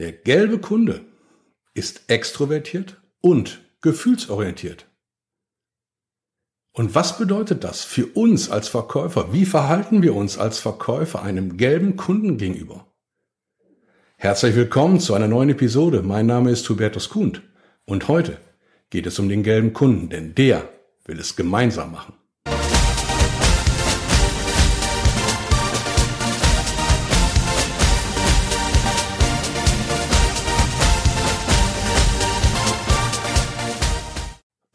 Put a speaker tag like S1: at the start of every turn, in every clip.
S1: Der gelbe Kunde ist extrovertiert und gefühlsorientiert. Und was bedeutet das für uns als Verkäufer? Wie verhalten wir uns als Verkäufer einem gelben Kunden gegenüber? Herzlich willkommen zu einer neuen Episode. Mein Name ist Hubertus Kuhn und heute geht es um den gelben Kunden, denn der will es gemeinsam machen.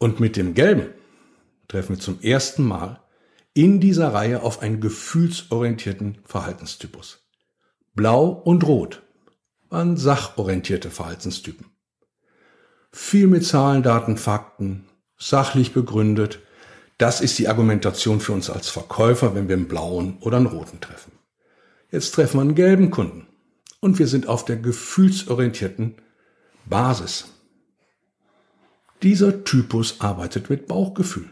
S1: Und mit dem Gelben treffen wir zum ersten Mal in dieser Reihe auf einen gefühlsorientierten Verhaltenstypus. Blau und Rot waren sachorientierte Verhaltenstypen. Viel mit Zahlen, Daten, Fakten, sachlich begründet. Das ist die Argumentation für uns als Verkäufer, wenn wir einen blauen oder einen roten treffen. Jetzt treffen wir einen gelben Kunden und wir sind auf der gefühlsorientierten Basis. Dieser Typus arbeitet mit Bauchgefühl.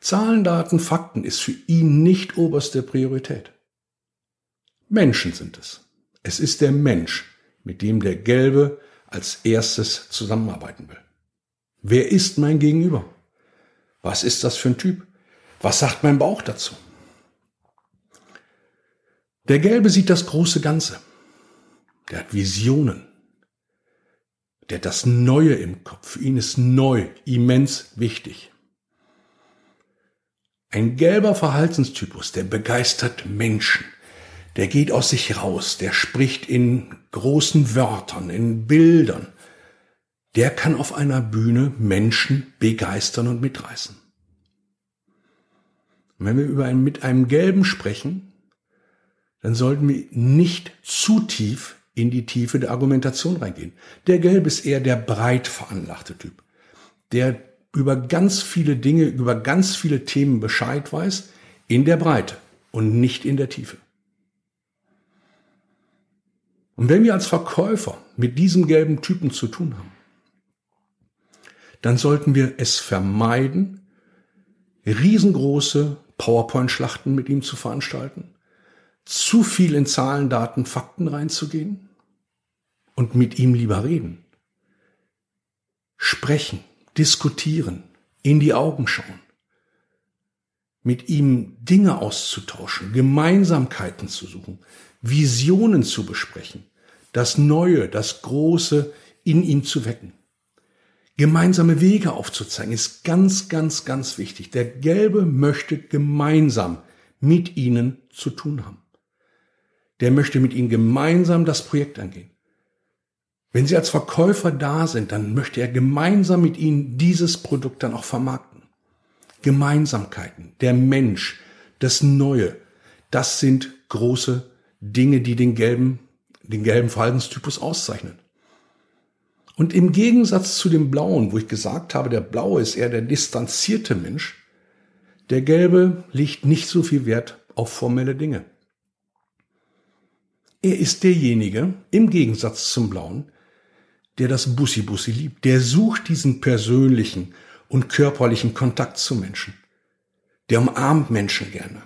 S1: Zahlen, Daten, Fakten ist für ihn nicht oberste Priorität. Menschen sind es. Es ist der Mensch, mit dem der Gelbe als erstes zusammenarbeiten will. Wer ist mein Gegenüber? Was ist das für ein Typ? Was sagt mein Bauch dazu? Der Gelbe sieht das große Ganze. Der hat Visionen. Der das Neue im Kopf. Für ihn ist neu immens wichtig. Ein gelber Verhaltenstypus, der begeistert Menschen. Der geht aus sich raus, der spricht in großen Wörtern, in Bildern. Der kann auf einer Bühne Menschen begeistern und mitreißen. Und wenn wir über einen, mit einem Gelben sprechen, dann sollten wir nicht zu tief in die Tiefe der Argumentation reingehen. Der Gelb ist eher der breit veranlagte Typ, der über ganz viele Dinge, über ganz viele Themen Bescheid weiß, in der Breite und nicht in der Tiefe. Und wenn wir als Verkäufer mit diesem gelben Typen zu tun haben, dann sollten wir es vermeiden, riesengroße PowerPoint-Schlachten mit ihm zu veranstalten, zu viel in Zahlen, Daten, Fakten reinzugehen und mit ihm lieber reden. Sprechen, diskutieren, in die Augen schauen, mit ihm Dinge auszutauschen, Gemeinsamkeiten zu suchen, Visionen zu besprechen, das Neue, das Große in ihm zu wecken. Gemeinsame Wege aufzuzeigen ist ganz, ganz, ganz wichtig. Der Gelbe möchte gemeinsam mit Ihnen zu tun haben der möchte mit Ihnen gemeinsam das Projekt angehen. Wenn Sie als Verkäufer da sind, dann möchte er gemeinsam mit Ihnen dieses Produkt dann auch vermarkten. Gemeinsamkeiten, der Mensch, das Neue, das sind große Dinge, die den gelben, den gelben Verhaltenstypus auszeichnen. Und im Gegensatz zu dem Blauen, wo ich gesagt habe, der Blaue ist eher der distanzierte Mensch, der Gelbe legt nicht so viel Wert auf formelle Dinge. Er ist derjenige, im Gegensatz zum Blauen, der das Bussi-Bussi liebt. Der sucht diesen persönlichen und körperlichen Kontakt zu Menschen. Der umarmt Menschen gerne.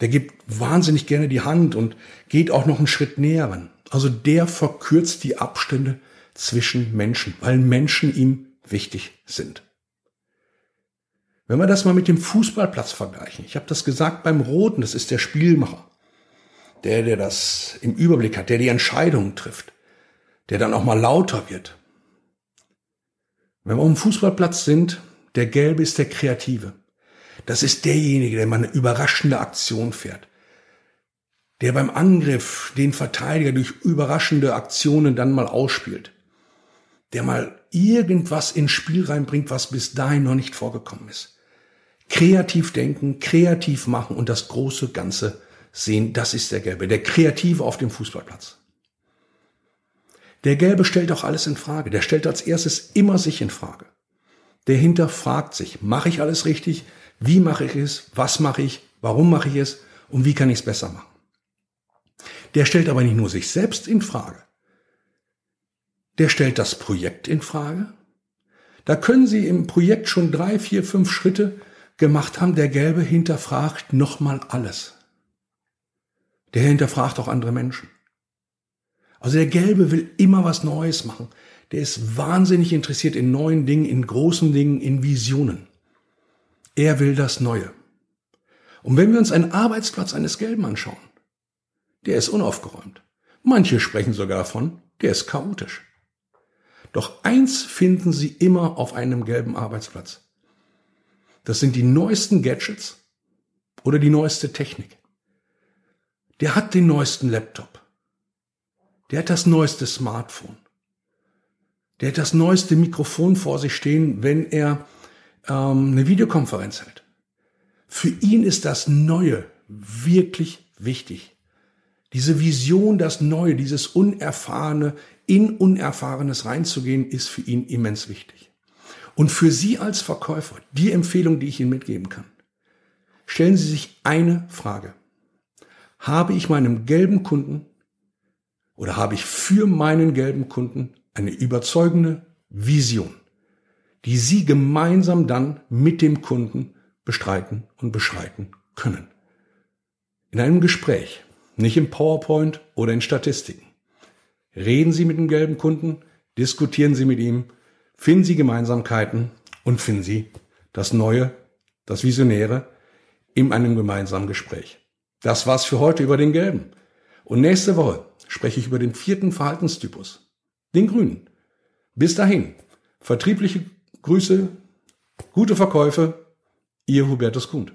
S1: Der gibt wahnsinnig gerne die Hand und geht auch noch einen Schritt näher ran. Also der verkürzt die Abstände zwischen Menschen, weil Menschen ihm wichtig sind. Wenn wir das mal mit dem Fußballplatz vergleichen, ich habe das gesagt beim Roten, das ist der Spielmacher der, der das im Überblick hat, der die Entscheidungen trifft, der dann auch mal lauter wird. Wenn wir auf dem Fußballplatz sind, der Gelbe ist der Kreative. Das ist derjenige, der mal eine überraschende Aktion fährt. Der beim Angriff den Verteidiger durch überraschende Aktionen dann mal ausspielt. Der mal irgendwas ins Spiel reinbringt, was bis dahin noch nicht vorgekommen ist. Kreativ denken, kreativ machen und das große Ganze sehen, das ist der Gelbe, der Kreative auf dem Fußballplatz. Der Gelbe stellt auch alles in Frage. Der stellt als erstes immer sich in Frage. Der hinterfragt sich, mache ich alles richtig? Wie mache ich es? Was mache ich? Warum mache ich es? Und wie kann ich es besser machen? Der stellt aber nicht nur sich selbst in Frage. Der stellt das Projekt in Frage. Da können Sie im Projekt schon drei, vier, fünf Schritte gemacht haben. Der Gelbe hinterfragt nochmal alles der hinterfragt auch andere Menschen. Also der Gelbe will immer was Neues machen. Der ist wahnsinnig interessiert in neuen Dingen, in großen Dingen, in Visionen. Er will das Neue. Und wenn wir uns einen Arbeitsplatz eines Gelben anschauen, der ist unaufgeräumt. Manche sprechen sogar davon, der ist chaotisch. Doch eins finden Sie immer auf einem gelben Arbeitsplatz. Das sind die neuesten Gadgets oder die neueste Technik. Der hat den neuesten Laptop. Der hat das neueste Smartphone. Der hat das neueste Mikrofon vor sich stehen, wenn er ähm, eine Videokonferenz hält. Für ihn ist das Neue wirklich wichtig. Diese Vision, das Neue, dieses Unerfahrene, in Unerfahrenes reinzugehen, ist für ihn immens wichtig. Und für Sie als Verkäufer, die Empfehlung, die ich Ihnen mitgeben kann, stellen Sie sich eine Frage. Habe ich meinem gelben Kunden oder habe ich für meinen gelben Kunden eine überzeugende Vision, die Sie gemeinsam dann mit dem Kunden bestreiten und beschreiten können. In einem Gespräch, nicht im PowerPoint oder in Statistiken. Reden Sie mit dem gelben Kunden, diskutieren Sie mit ihm, finden Sie Gemeinsamkeiten und finden Sie das Neue, das Visionäre in einem gemeinsamen Gespräch. Das war's für heute über den gelben. Und nächste Woche spreche ich über den vierten Verhaltenstypus, den grünen. Bis dahin, vertriebliche Grüße, gute Verkäufe, Ihr Hubertus Kund.